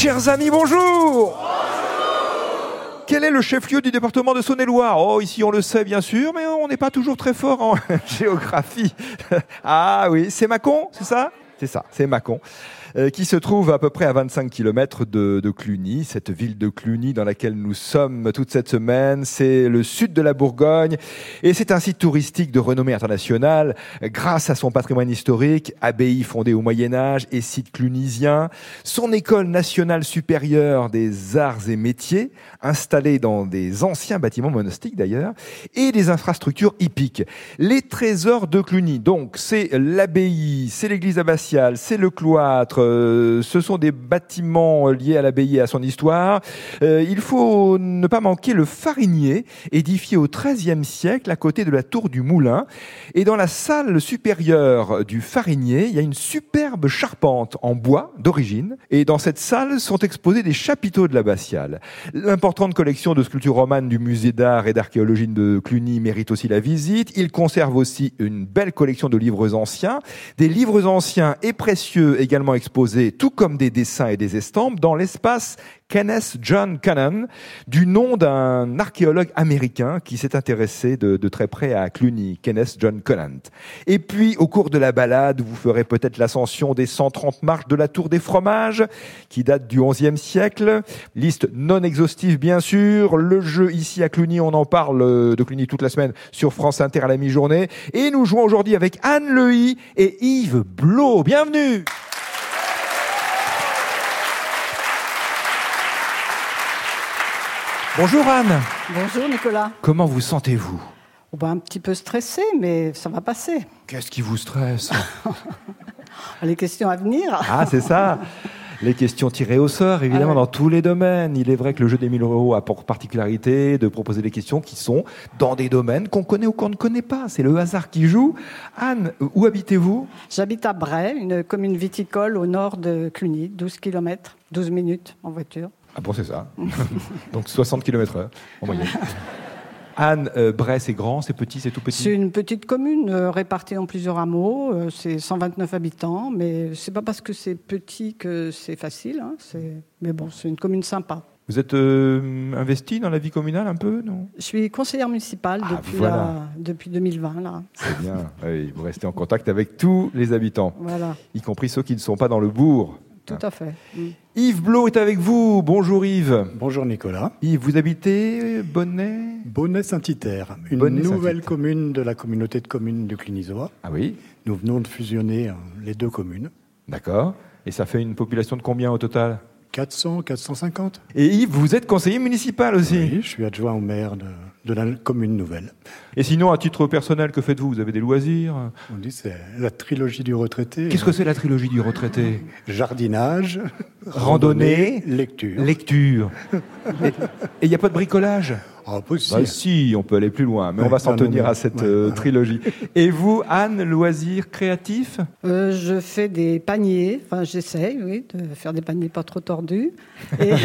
Chers amis, bonjour quel est le chef-lieu du département de Saône-et-Loire? Oh, ici on le sait bien sûr, mais on n'est pas toujours très fort en géographie. ah oui, c'est Mâcon, c'est ça? C'est ça, c'est Mâcon. Euh, qui se trouve à peu près à 25 km de, de, Cluny, cette ville de Cluny dans laquelle nous sommes toute cette semaine. C'est le sud de la Bourgogne et c'est un site touristique de renommée internationale grâce à son patrimoine historique, abbaye fondée au Moyen Âge et site clunisien, son école nationale supérieure des arts et métiers, installée dans des anciens bâtiments monastiques d'ailleurs, et des infrastructures hippiques. Les trésors de Cluny, donc c'est l'abbaye, c'est l'église abbatiale, c'est le cloître, euh, ce sont des bâtiments liés à l'abbaye et à son histoire. Euh, il faut ne pas manquer le farinier, édifié au XIIIe siècle à côté de la tour du Moulin. Et dans la salle supérieure du farinier, il y a une superbe charpente en bois d'origine. Et dans cette salle sont exposés des chapiteaux de l'abbatiale. L'importante collection de sculptures romanes du musée d'art et d'archéologie de Cluny mérite aussi la visite. Il conserve aussi une belle collection de livres anciens, des livres anciens et précieux également exposés tout comme des dessins et des estampes, dans l'espace Kenneth John Cannon, du nom d'un archéologue américain qui s'est intéressé de, très près à Cluny, Kenneth John Conant. Et puis, au cours de la balade, vous ferez peut-être l'ascension des 130 marches de la Tour des Fromages, qui date du XIe siècle. Liste non exhaustive, bien sûr. Le jeu ici à Cluny, on en parle de Cluny toute la semaine sur France Inter à la mi-journée. Et nous jouons aujourd'hui avec Anne Lehy et Yves Blot. Bienvenue! Bonjour Anne. Bonjour Nicolas. Comment vous sentez-vous? Oh ben, Un petit peu stressé, mais ça va passer. Qu'est-ce qui vous stresse? Les questions à venir. Ah, c'est ça les questions tirées au sort, évidemment, ah dans tous les domaines. Il est vrai que le jeu des 1000 euros a pour particularité de proposer des questions qui sont dans des domaines qu'on connaît ou qu'on ne connaît pas. C'est le hasard qui joue. Anne, où habitez-vous? J'habite à Bray, une commune viticole au nord de Cluny, 12 km, 12 minutes en voiture. Ah bon, c'est ça. Donc 60 km/h en moyenne. Anne, euh, Bray, c'est grand, c'est petit, c'est tout petit? C'est une petite commune euh, répartie en plusieurs hameaux. Euh, c'est 129 habitants, mais c'est pas parce que c'est petit que c'est facile. Hein, mais bon, c'est une commune sympa. Vous êtes investi dans la vie communale un peu, non? Je suis conseillère municipale ah, depuis, depuis 2020. Là. C'est bien. vous restez en contact avec tous les habitants, voilà. y compris ceux qui ne sont pas dans le bourg. Tout à fait. Mm. Yves Blot est avec vous. Bonjour Yves. Bonjour Nicolas. Yves, vous habitez Bonnet Bonnet-Saint-Iter, une nouvelle commune de la communauté de communes du Clinisoa. Ah oui Nous venons de fusionner euh, les deux communes. D'accord. Et ça fait une population de combien au total? 400, 450. Et Yves, vous êtes conseiller municipal aussi Oui, je suis adjoint au maire de, de la commune nouvelle. Et sinon, à titre personnel, que faites-vous? Vous avez des loisirs? On dit c'est la trilogie du retraité. Qu'est-ce que c'est la trilogie du retraité? Jardinage, randonnée, lecture. Lecture. Et il n'y a pas de bricolage? Ah, bah, si, on peut aller plus loin, mais on va s'en tenir à cette euh, trilogie. Et vous, Anne, loisirs créatifs euh, Je fais des paniers, enfin j'essaye, oui, de faire des paniers pas trop tordus. Et...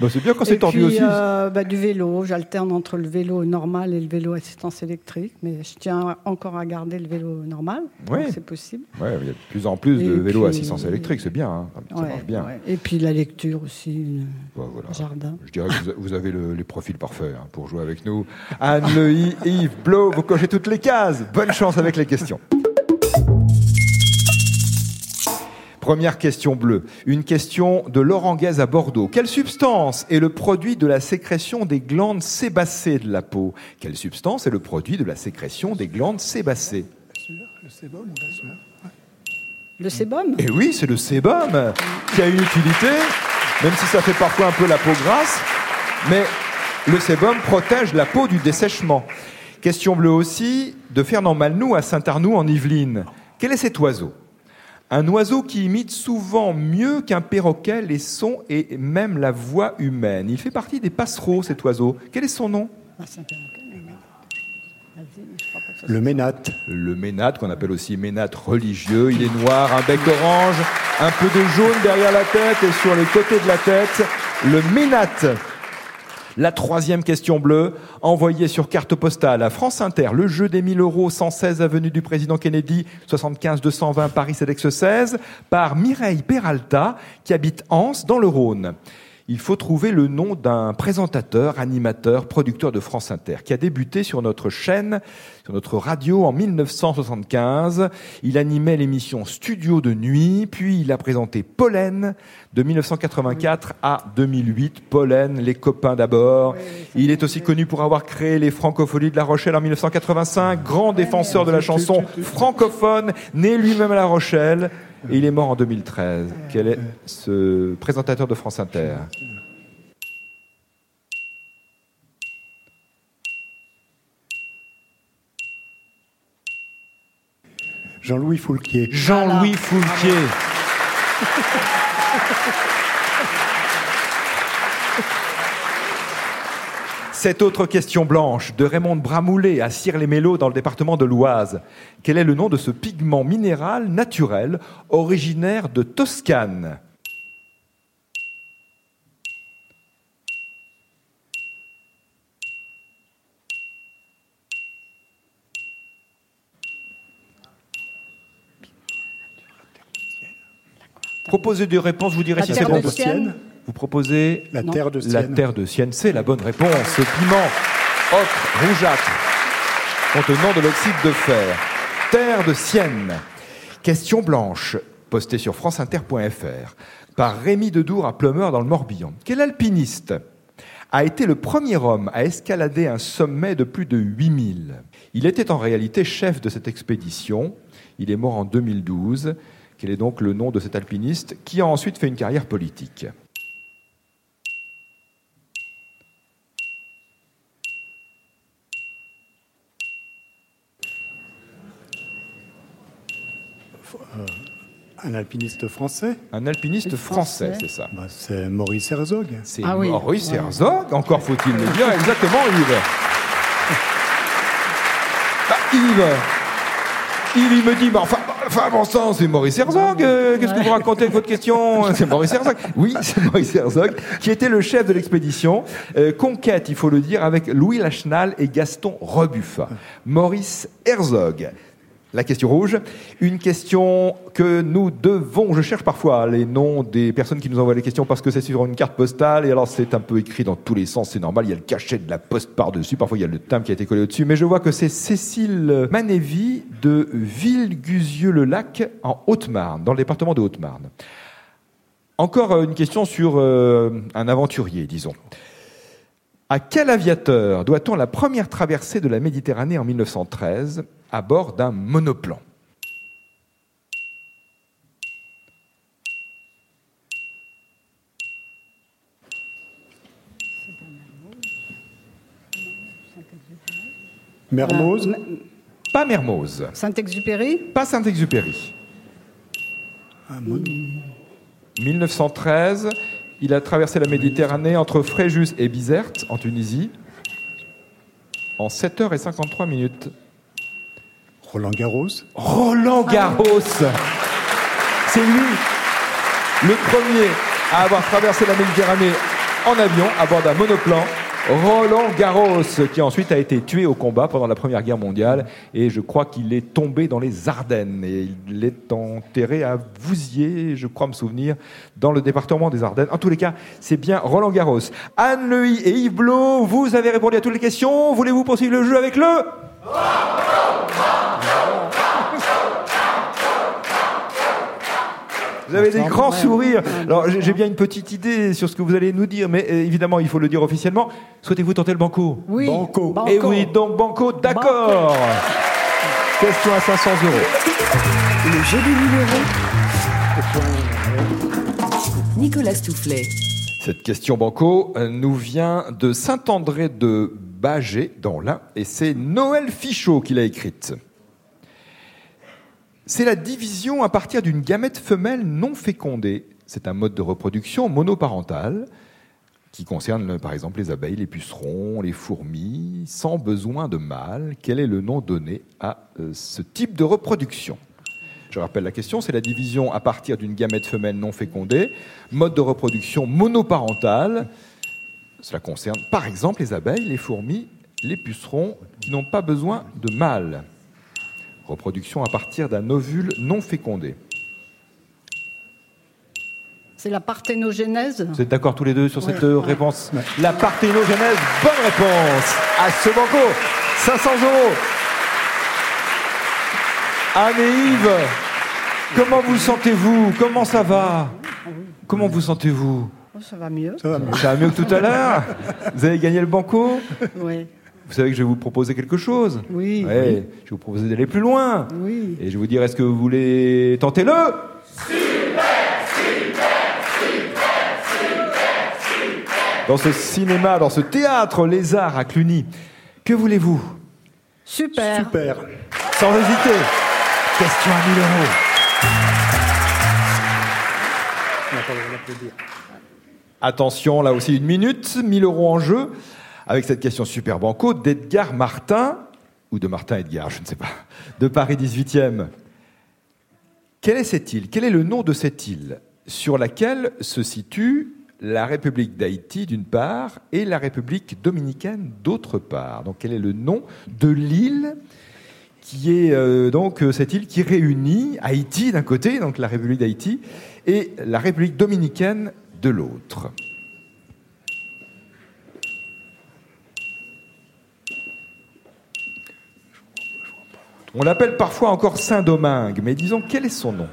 Bah, c'est bien quand c'est tordu aussi. Euh, bah, du vélo, j'alterne entre le vélo normal et le vélo assistance électrique, mais je tiens encore à garder le vélo normal, oui. c'est possible. Oui, il y a de plus en plus de vélos assistance électrique, c'est bien, hein. ça marche bien. Et puis la lecture aussi, le jardin. Je dirais que vous avez les profils parfaits. Hein pour jouer avec nous. Anne Lehy, Yves Blo, vous cochez toutes les cases. Bonne chance avec les questions. Première question bleue. Une question de Laurent Guez à Bordeaux. Quelle substance est le produit de la sécrétion des glandes sébacées de la peau? Quelle substance est le produit de la sécrétion des glandes sébacées? Le sébum Le sébum? Eh oui, c'est le sébum qui a une utilité, même si ça fait parfois un peu la peau grasse. Mais le sébum protège la peau du dessèchement. Question bleue aussi de Fernand Malnou à Saint-Arnoux en Yvelines. Quel est cet oiseau? Un oiseau qui imite souvent mieux qu'un perroquet les sons et même la voix humaine. Il fait partie des passereaux, cet oiseau. Quel est son nom? Le ménate. Le ménate, qu'on appelle aussi ménate religieux. Il est noir, un bec orange, un peu de jaune derrière la tête et sur les côtés de la tête. Le ménate. La troisième question bleue, envoyée sur carte postale à France Inter, le jeu des 1000 euros, 116 avenue du président Kennedy, 75 220 Paris CEDEX 16, par Mireille Peralta, qui habite Anse, dans le Rhône il faut trouver le nom d'un présentateur, animateur, producteur de France Inter, qui a débuté sur notre chaîne, sur notre radio en 1975. Il animait l'émission Studio de nuit, puis il a présenté Pollen de 1984 à 2008. Pollen, les copains d'abord. il est aussi connu pour avoir créé les Francopholies de La Rochelle en 1985, grand défenseur de la chanson francophone, né lui-même à La Rochelle. Et il est mort en 2013. Quel est ce présentateur de France Inter? Jean-Louis Foulquier. Jean-Louis Foulquier. Cette autre question blanche de Raymond Bramoulet à Cire-les-Mélos dans le département de l'Oise. Quel est le nom de ce pigment minéral naturel originaire de Toscane? Proposez des réponses, je vous dirai si c'est bon. Vous proposez la terre de Sienne. La terre de Sienne, c'est la bonne réponse. Ce piment ocre rougeâtre contenant de l'oxyde de fer. Terre de Sienne. Question blanche, postée sur franceinter.fr par Rémi Dedour à Plumeur dans le Morbihan. Quel alpiniste a été le premier homme à escalader un sommet de plus de 8000 Il était en réalité chef de cette expédition. Il est mort en 2012. Quel est donc le nom de cet alpiniste qui a ensuite fait une carrière politique? Un alpiniste français Un alpiniste français, c'est ça. Bah, c'est Maurice Herzog. C'est ah Maurice Herzog, encore faut-il le dire. Exactement, Yves. Bah, Yves, il me dit, bah, enfin, enfin, bon sang, c'est Maurice Herzog. Euh, qu'est-ce que vous racontez avec votre question? C'est Maurice Herzog. Oui, c'est Maurice Herzog, qui était le chef de l'expédition. Euh, conquête, il faut le dire, avec Louis Lachenal et Gaston Rebuffa. Maurice Herzog la question rouge. Une question que nous devons, je cherche parfois les noms des personnes qui nous envoient les questions parce que c'est sur une carte postale et alors c'est un peu écrit dans tous les sens, c'est normal, il y a le cachet de la poste par-dessus, parfois il y a le timbre qui a été collé au-dessus, mais je vois que c'est Cécile Manévy de Villeguzieux-le-Lac en Haute-Marne, dans le département de Haute-Marne. Encore une question sur euh, un aventurier, disons. À quel aviateur doit-on la première traversée de la Méditerranée en 1913 à bord d'un monoplan. Mermoz Pas Mermoz. Saint-Exupéry Pas Saint-Exupéry. 1913, il a traversé la Méditerranée entre Fréjus et Bizerte, en Tunisie, en 7h53 minutes. Roland Garros Roland Garros C'est lui, le premier à avoir traversé la Méditerranée en avion à bord d'un monoplan. Roland Garros, qui ensuite a été tué au combat pendant la Première Guerre mondiale, et je crois qu'il est tombé dans les Ardennes, et il est enterré à Vouziers, je crois me souvenir, dans le département des Ardennes. En tous les cas, c'est bien Roland Garros. Anne Leuil et Yves Blot, vous avez répondu à toutes les questions. Voulez-vous poursuivre le jeu avec le... Vous avez des grands sourires. Alors, j'ai bien une petite idée sur ce que vous allez nous dire, mais euh, évidemment, il faut le dire officiellement. Souhaitez-vous tenter le banco? Oui. Banco. Et oui, donc banco, d'accord. Question à 500 euros. Le jeu des numéros. Nicolas Stoufflet. Cette question banco euh, nous vient de Saint-André de Bagé, dans l'Ain, et c'est Noël Fichot qui l'a écrite. C'est la division à partir d'une gamète femelle non fécondée. C'est un mode de reproduction monoparental qui concerne par exemple les abeilles, les pucerons, les fourmis, sans besoin de mâle. Quel est le nom donné à euh, ce type de reproduction? Je rappelle la question, c'est la division à partir d'une gamète femelle non fécondée, mode de reproduction monoparental Cela concerne par exemple les abeilles, les fourmis, les pucerons qui n'ont pas besoin de mâles. Reproduction à partir d'un ovule non fécondé. C'est la parthénogenèse? Vous êtes d'accord tous les deux sur cette réponse? La parthénogenèse, bonne réponse à ce banco. 500 euros. Anne et Yves, comment vous sentez-vous? Comment ça va? Comment vous sentez-vous? Oh, Ça va mieux. Ça va mieux. Ça va mieux que tout à l'heure Vous avez gagné le banco Oui. Vous savez que je vais vous proposer quelque chose Oui. Ouais, Je vais vous proposer d'aller plus loin. Oui. Et je vais vous dire, est-ce que vous voulez tenter le Dans ce cinéma, dans ce théâtre Les Arts à Cluny, que voulez-vous Super. Super. Sans hésiter. Question à 1000 euros. On. Attention, là aussi une minute, 1000 euros en jeu, avec cette question super banco d'Edgar Martin, ou de Martin Edgar, je ne sais pas, de Paris 18e. Quelle est cette île? Quel est le nom de cette île sur laquelle se situe la République d'Haïti d'une part et la République dominicaine d'autre part? Donc quel est le nom de l'île qui est euh, donc euh, cette île qui réunit Haïti d'un côté, donc la République d'Haïti, et la République dominicaine de l'autre. On l'appelle parfois encore Saint-Domingue, mais disons quel est son nom?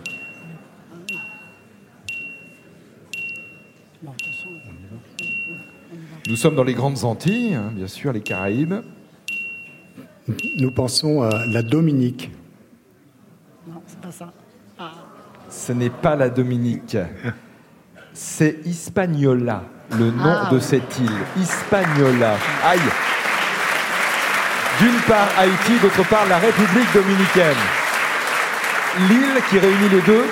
Nous sommes dans les grandes Antilles, hein, bien sûr, les Caraïbes. Nous pensons à la Dominique. Non, c'est pas ça. Ce n'est pas la Dominique. C'est Hispaniola, le nom Ah, de ouais. cette île. Hispaniola. Aïe. D'une part Haïti, d'autre part la République dominicaine. L'île qui réunit les deux,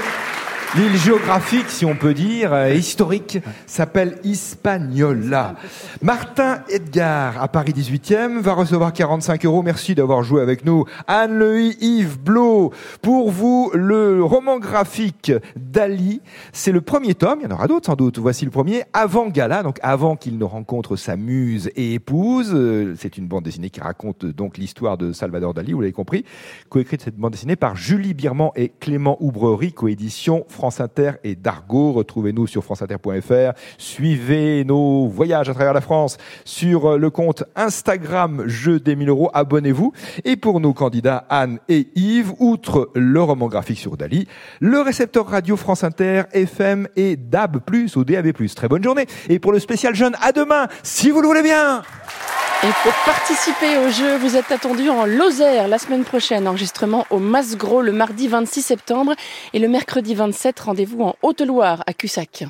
l'île géographique, si on peut dire, euh, historique, s'appelle Hispaniola. Martin Edgar, à Paris 18e, va recevoir 45 euros. Merci d'avoir joué avec nous. Anne-Louis Yves Blot, pour vous, le roman graphique d'Ali. C'est le premier tome, il y en aura d'autres sans doute. Voici le premier, avant Gala, donc avant qu'il ne rencontre sa muse et épouse. Euh, C'est une bande dessinée qui raconte euh, donc l'histoire de Salvador Dali, vous l'avez compris. Coécrite cette bande dessinée par Julie Birman et Clément Oubrerie, coédition France Inter et Dargo. Retrouvez-nous sur franceinter.fr. Suivez nos voyages à travers la France sur le compte Instagram Jeux des 1000 euros. Abonnez-vous. Et pour nos candidats Anne et Yves, outre le roman graphique sur Dali, le récepteur radio France Inter, FM et DAB+, ou DAB+. Très bonne journée. Et pour le spécial jeune, à demain, si vous le voulez bien. Et pour participer au jeu, vous êtes attendu en Lozère la semaine prochaine. Enregistrement au Masgros le mardi 26 septembre et le mercredi 27, rendez-vous en Haute-Loire à Cussac.